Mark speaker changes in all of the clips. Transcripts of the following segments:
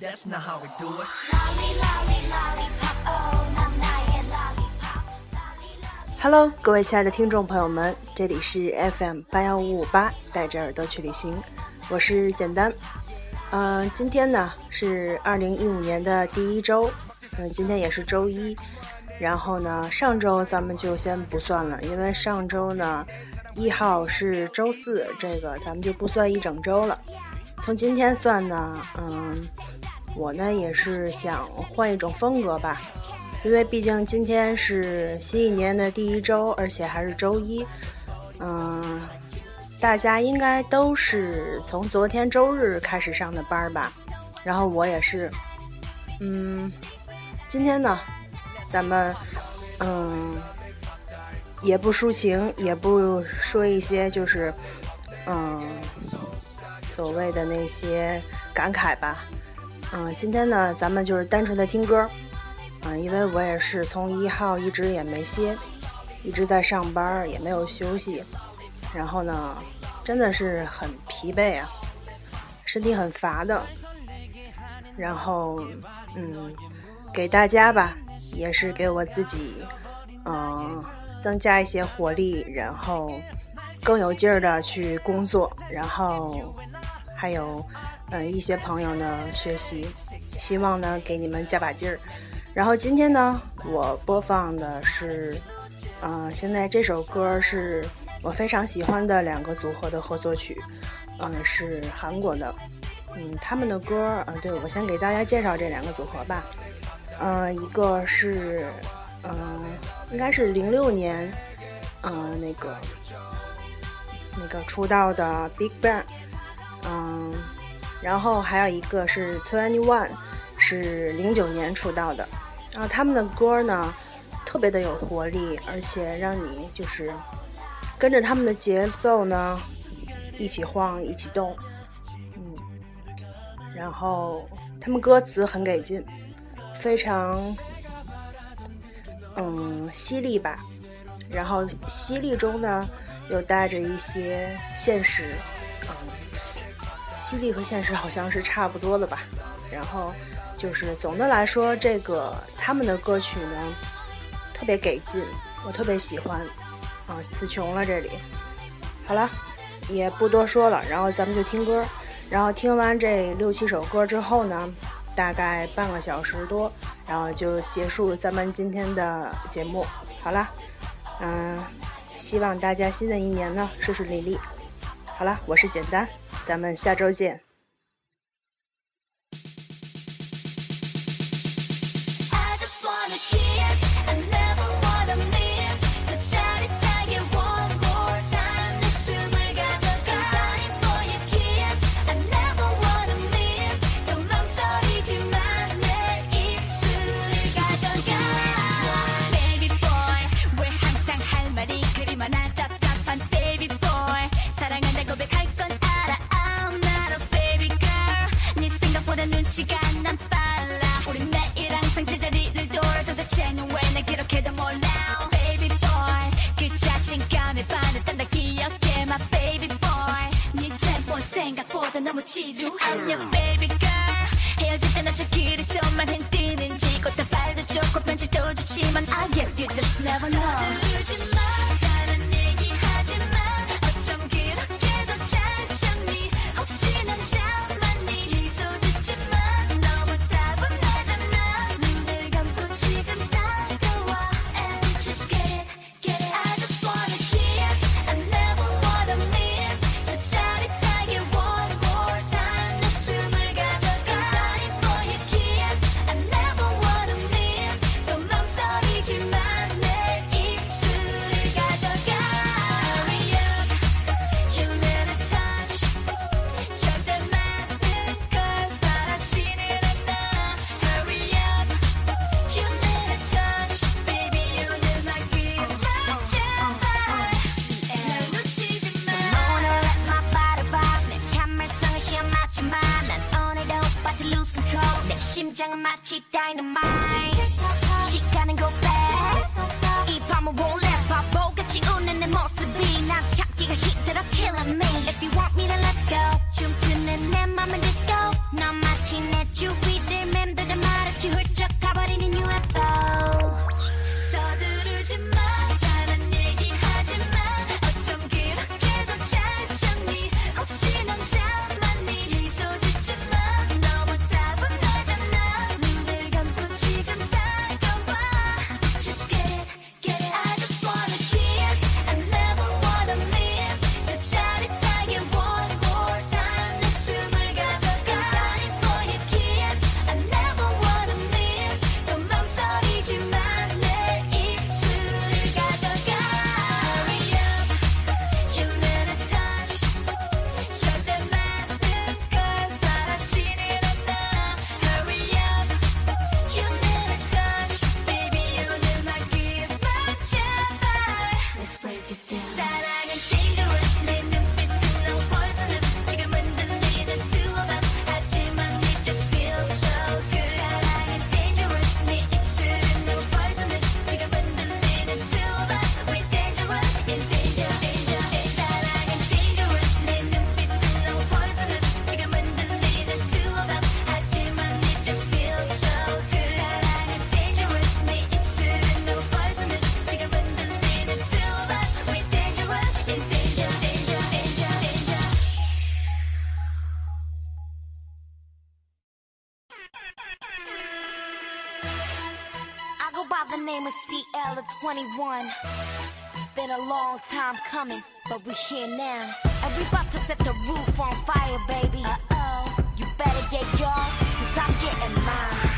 Speaker 1: That's not how we do it.
Speaker 2: Hello，各位亲爱的听众朋友们，这里是 FM 八幺五五八，带着耳朵去旅行，我是简单。嗯、今天呢是二零一五年的第一周，嗯、今天也是周一。然后呢，上周咱们就先不算了，因为上周呢一号是周四，这个咱们就不算一整周了。从今天算呢，嗯，我呢也是想换一种风格吧，因为毕竟今天是新一年的第一周，而且还是周一，嗯，大家应该都是从昨天周日开始上的班吧，然后我也是，嗯，今天呢，咱们嗯也不抒情，也不说一些就是嗯所谓的那些感慨吧，嗯，今天呢，咱们就是单纯的听歌。嗯，因为我也是从一号一直也没歇，一直在上班，也没有休息，然后呢，真的是很疲惫啊，身体很乏的。然后，嗯，给大家吧，也是给我自己，嗯，增加一些活力，然后更有劲儿的去工作，然后还有，嗯，一些朋友呢学习，希望呢给你们加把劲儿。然后今天呢，我播放的是，嗯、现在这首歌是我非常喜欢的两个组合的合作曲，嗯、是韩国的，嗯，他们的歌，嗯、对我先给大家介绍这两个组合吧，嗯、一个是，嗯、应该是零六年，嗯、那个那个出道的 Big Bang，嗯、然后还有一个是 Twenty One。是零九年出道的，然后他们的歌呢，特别的有活力，而且让你就是跟着他们的节奏呢，一起晃，一起动，嗯，然后他们歌词很给劲，非常嗯犀利吧，然后犀利中呢又带着一些现实，犀利和现实好像是差不多的吧，然后。就是总的来说，这个他们的歌曲呢，特别给劲，我特别喜欢啊，词穷了这里。好了，也不多说了，然后咱们就听歌。然后听完这六七首歌之后呢，大概半个小时多，然后就结束咱们今天的节目。好了，嗯，希望大家新的一年呢顺顺利利。好了，我是简单，咱们下周见。
Speaker 3: 지루하냐, baby girl. 헤어질 때 너저 길에서만 흔드는지 꽃다 발도 좋고 편지도 좋지만 I guess you just never know.
Speaker 4: 21. It's been a long time coming, but we're here now. And we about to set the roof on fire, baby. Uh oh. You better get yours, cause I'm getting mine.「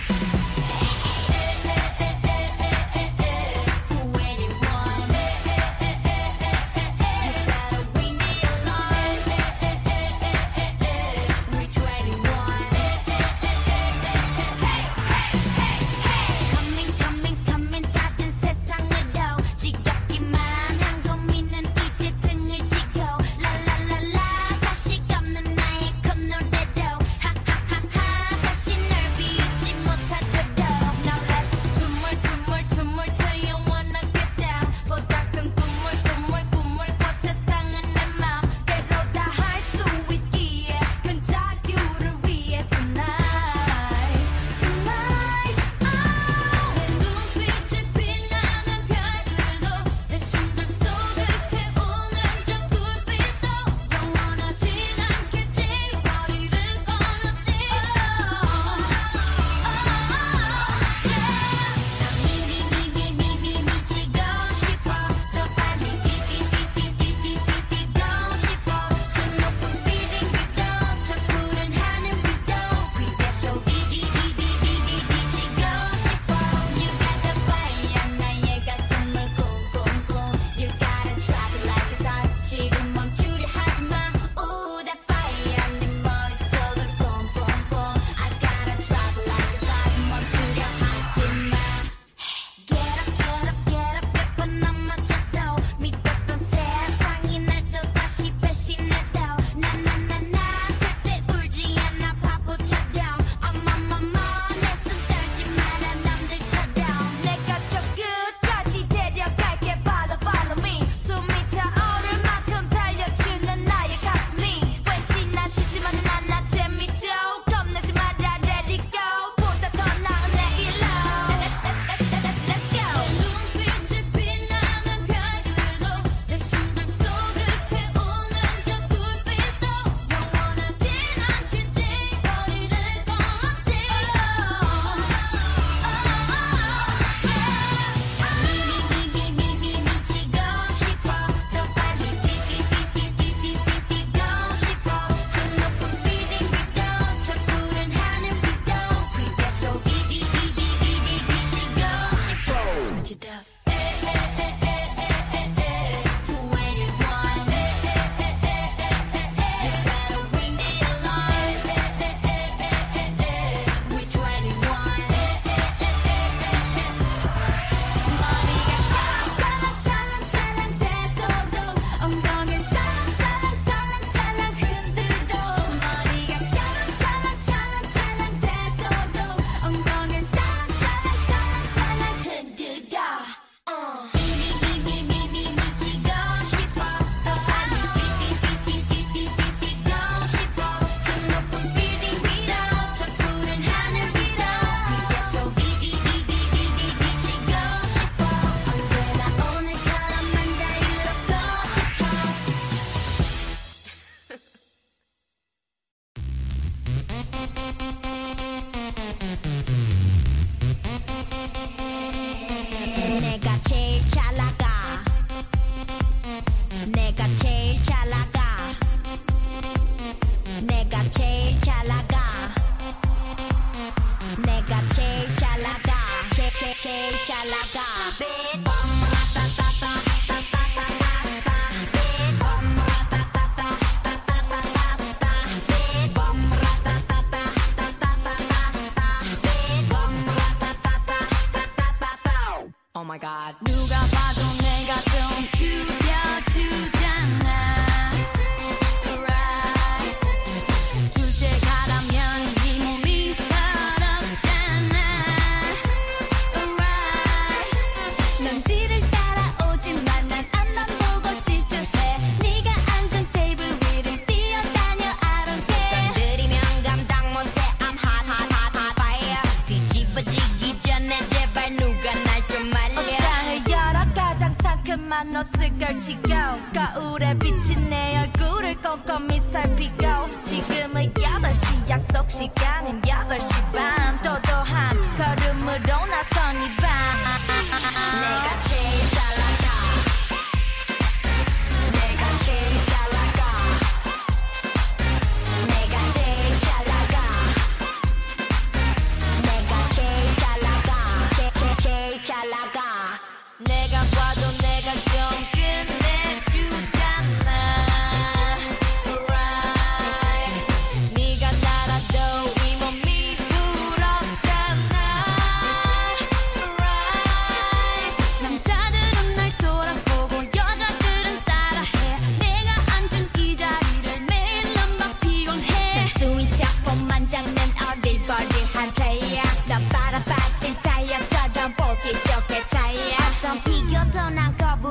Speaker 4: toxic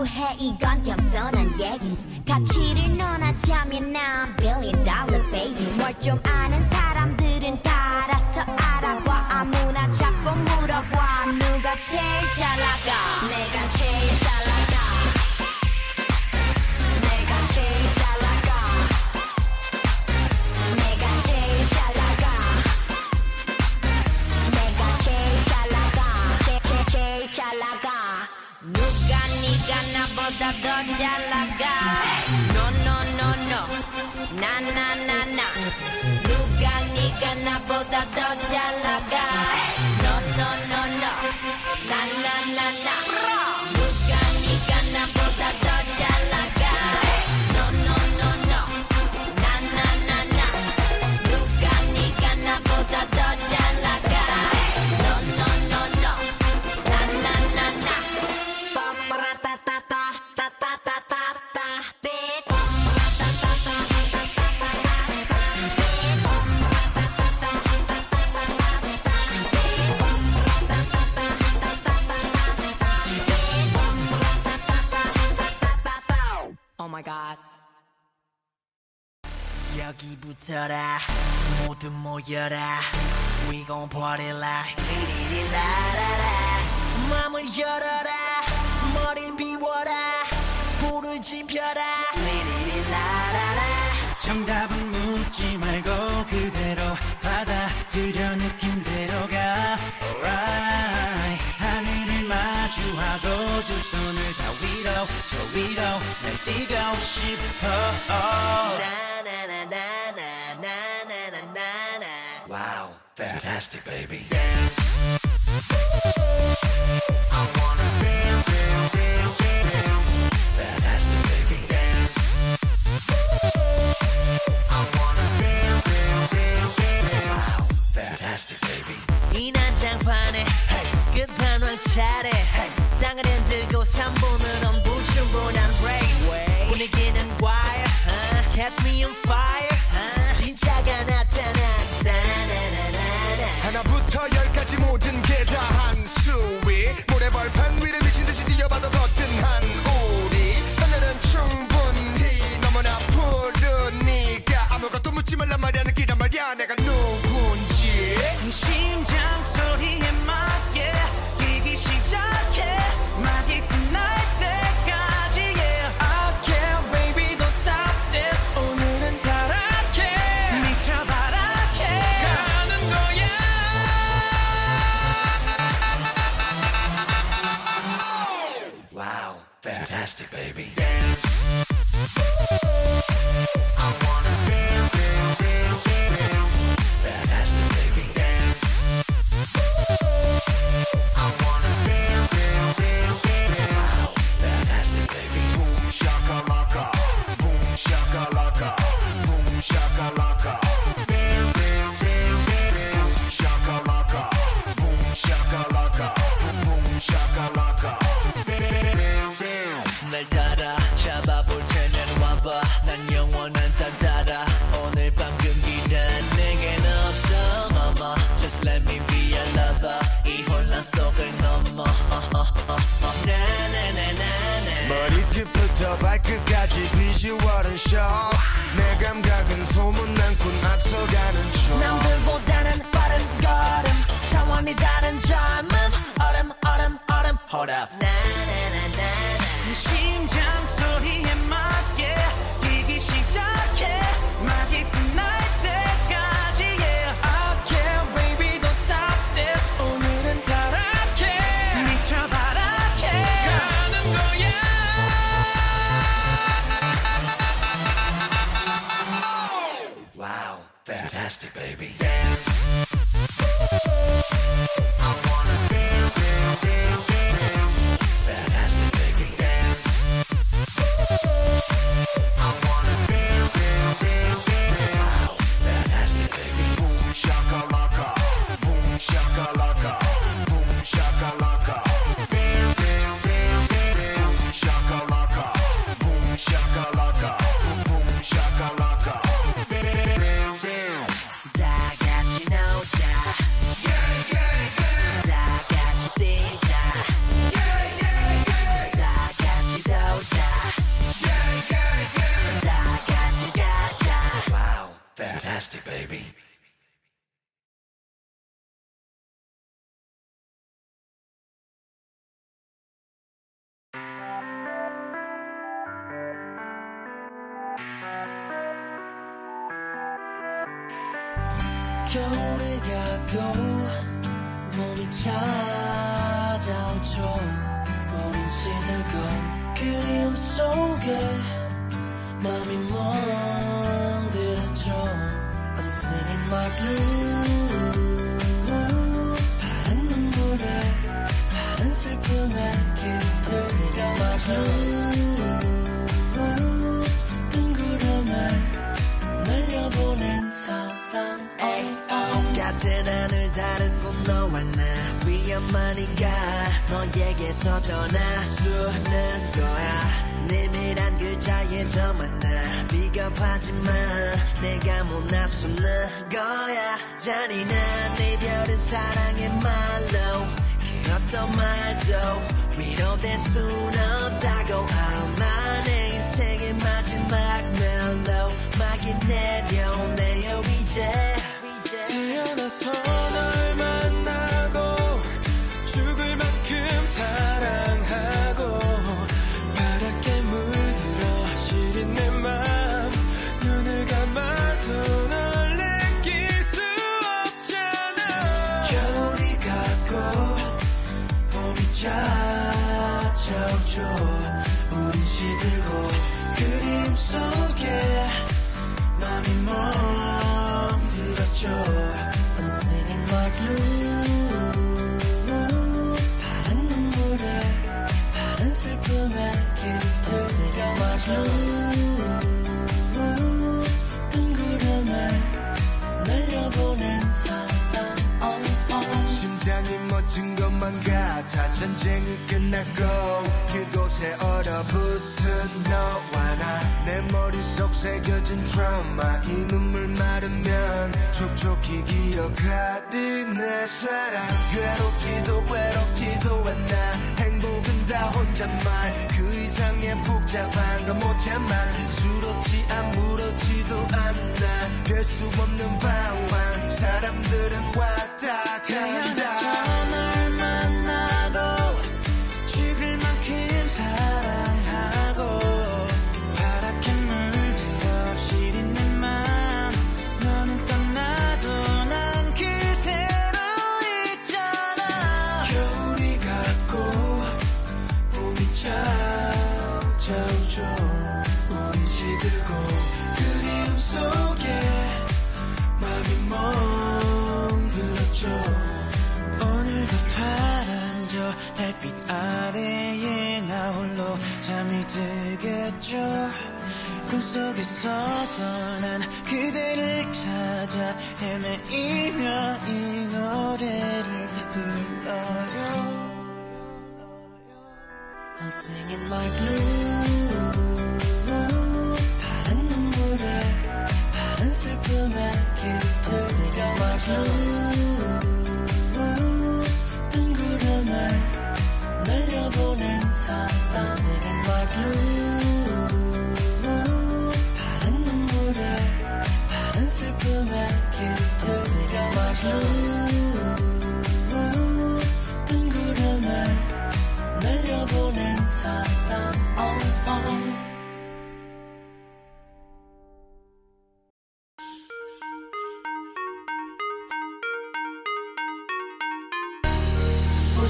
Speaker 4: 해 이건 겸손한 얘기. 가치를 논하자면 난 billion dollar baby. 뭘 좀 아는 사람들은 다 알아서 알아봐. 아무나 잡고 물어봐. 누가 제일 잘 나가? 내가 docia laga. No, no, no, no. Na, na, na, na. Luga, niga, na boda docia laga. Hey! 멈춰라.
Speaker 1: 모두 모여라. We gon' party like 리리리라라라. 마음을 열어라. 머리를 비워라. 불을 지펴라. 리리리라라라.
Speaker 5: 정답은 묻지 말고 그대로 받아들여 느낌대로가 Alright. 하늘을 마주하고 두 손을 다 위로 저 위로 날 뛰고 싶어. Oh. fantastic, baby.
Speaker 1: Dance. I wanna dance, dance, dance, dance.
Speaker 5: Fantastic, baby.
Speaker 1: Dance. I wanna dance, dance, dance, dance. Wow.
Speaker 6: Fantastic, baby. baby. nasty, baby.
Speaker 7: Damn. 가고 봄이 찾 너와 나 위험하니까 너에게서 떠나주는 거야. 내밀한 글자에 저 만 나 비겁하지만 내가 못 나서는 거야. 잔인한 이별은 사랑의 말로 그 어떤 말도 위로될 순 없다고. 아마 내 인생의 마지막 멜로 막이 내려오네요 이제. 태어나서 I'm singing my
Speaker 8: 것만 같아 전쟁이 끝났고 그곳에 얼어붙은 너와 나. 내 머릿속 새겨진 트라우마 이 눈물 마르면 촉촉히 기억하리 내 사랑. 괴롭지도 외롭지도 않아. 행복은 다 혼잣말. 그 이상의 복잡한 건 못 참아 스스럽지 아무렇지도 않아. 별수 없는 방황. 사람들은 왔다 간다
Speaker 7: 달빛 아래에 나 홀로 잠이 들겠죠. 꿈속에서도 난 그대를 찾아 헤매이며 이 노래를 불러요. I'm singing my blues 슬픔에 길들 I'm singing my blues 뜬구름에 날려보낸 사랑 singing 파란 눈물에 파란 슬픔에 길들 I'm singing my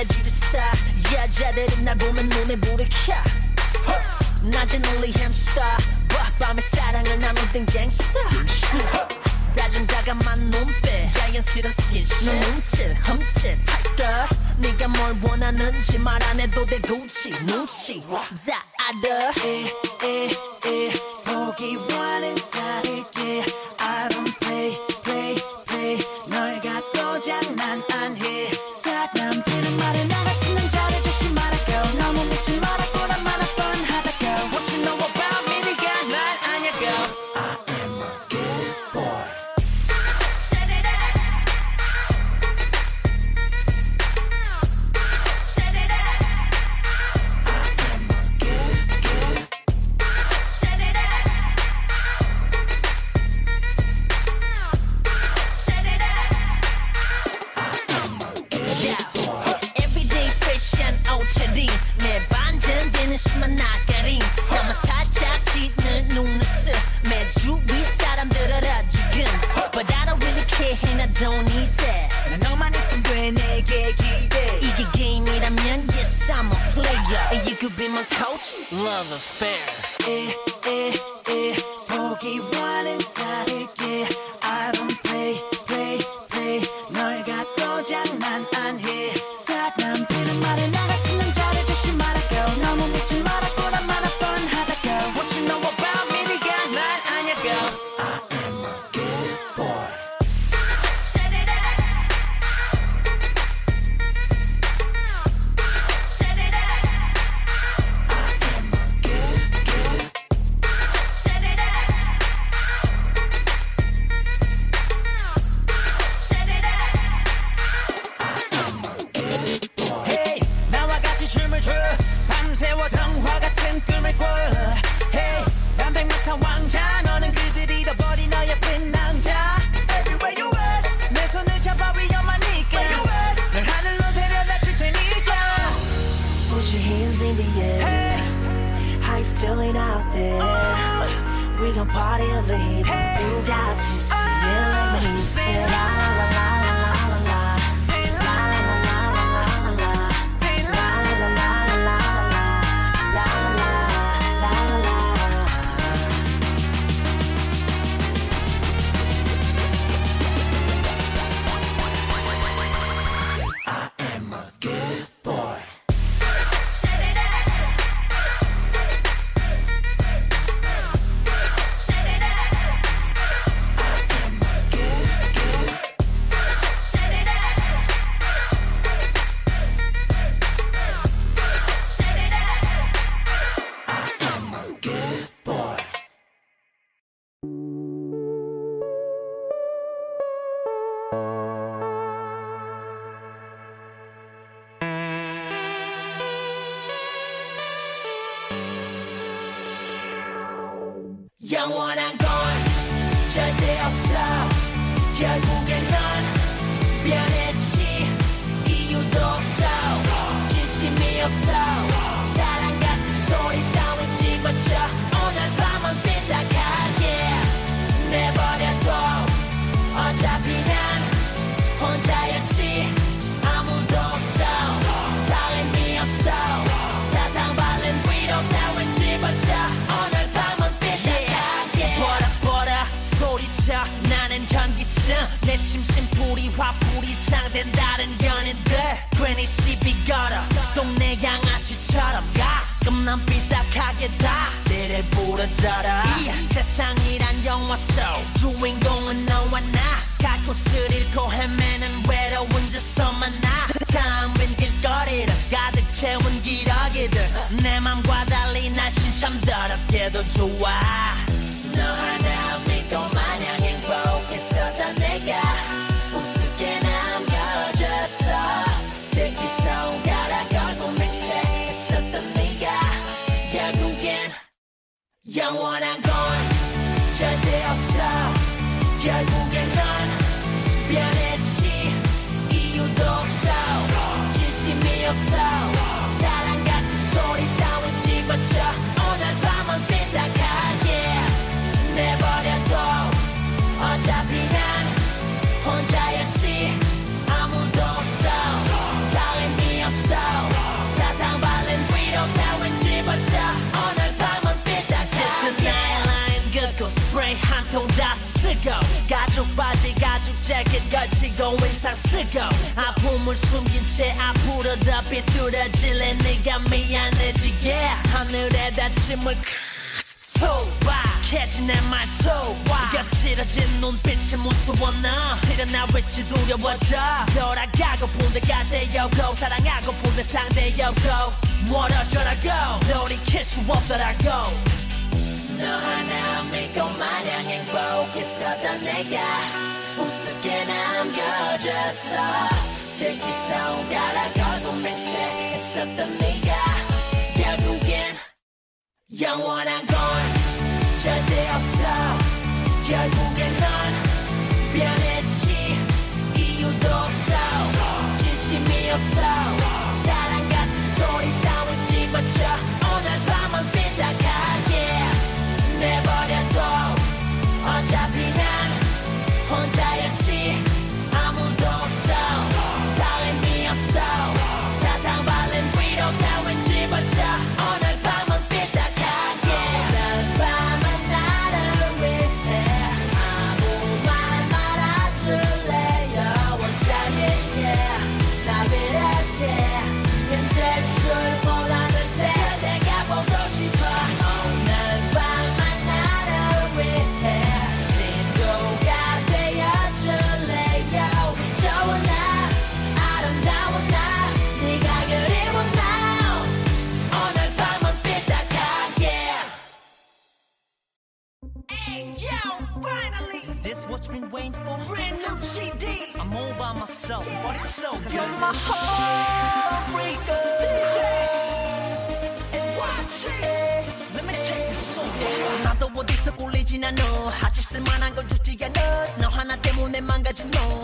Speaker 1: 내 뒤를 싸 여자들은 날 보면 몸에 불을 켜. 낮은 only hamster 밤에 사랑을 나누던 갱스터 다정다감한 눈빛. 자연스런 스킨십. 눈 뭉친 흠칫. 할까? 네가 뭘 원하는지 말 안 해도 돼 굳이 눈치. 다 알아 에에에. 보기와는 다르게 I don't play. 밤새워 정화 같은 꿈을 꿔 날 부러져라. 세상이란 영화 속 주인공은 너와 나. 가고 을 잃고 헤매는 외로운 저서 만나. 참빈 길거리를 가득 채운 기러기들. 내 맘과 달리 날씬 참 더럽게도 좋아. 너 하나 믿고 마냥 행복했었던 내가. 영원한 건 절대 없어. 결국엔 넌 변했지. 이유도 없어. 진심이 없어. 사랑 같은 소리 따윈 집어쳐. 오늘 밤은 삐딱하게 내버려둬. 어차피 스프레이 한통 다 쓰고 가죽 바지 가죽 재킷 걸치고 인상 쓰고 아픔을 숨긴 채 앞으로 더 비뚤어질래 네가 미안해지게 하늘에다 침을 소박해진 내말 소와 거칠어진 눈빛이 무서워 너 실은 나 왠지 두려워져. 돌아가고 본데가 되어고 사랑하고 본데 상대여고 멀어져라고. 돌이킬 수 없더라고 너 하나 믿고 마냥 행복했었던 내가 우습게 남겨졌어 새끼 손가락 걸고 맹세했었던 네가 결국엔 영원한 건 절대 없어 결국엔 넌 변했지 이유도 없어 진심이 없어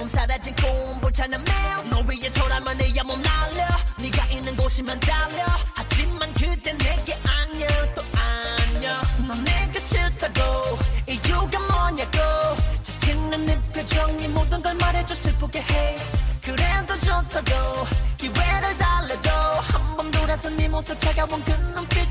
Speaker 1: 놈. 사라진 꿈, 불타는 매일. 너 위해서라면 내야 몸 날려. 네가 있는 곳이면 달려. 하지만 그땐 내게 안녕, 또 안녕. 넌 내가 싫다고. 이유가 뭐냐고. 지치는 네 표정이 모든 걸 말해줘 슬프게 해. 그래도 좋다고. 기회를 달래도. 한 번 돌아서 네 모습 차가운 그 눈빛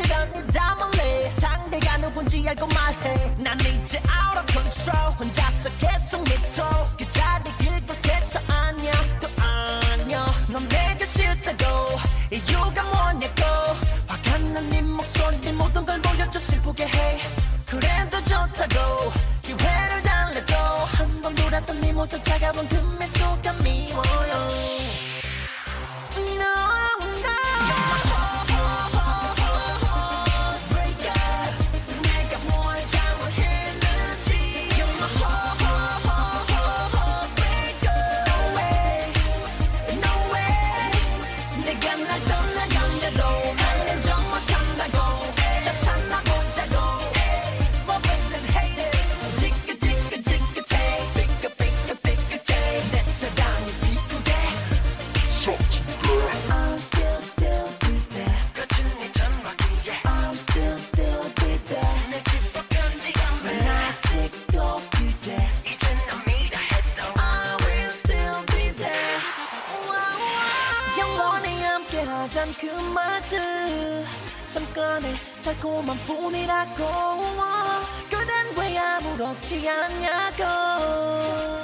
Speaker 1: 입 다물래 상대가 누군지 알고 말해. 난 이제 out of control. 혼자서 계속 믿어 짠그 말들 잠깐의 달콤한 뿐이라고. 그댄 왜 아무렇지 않냐고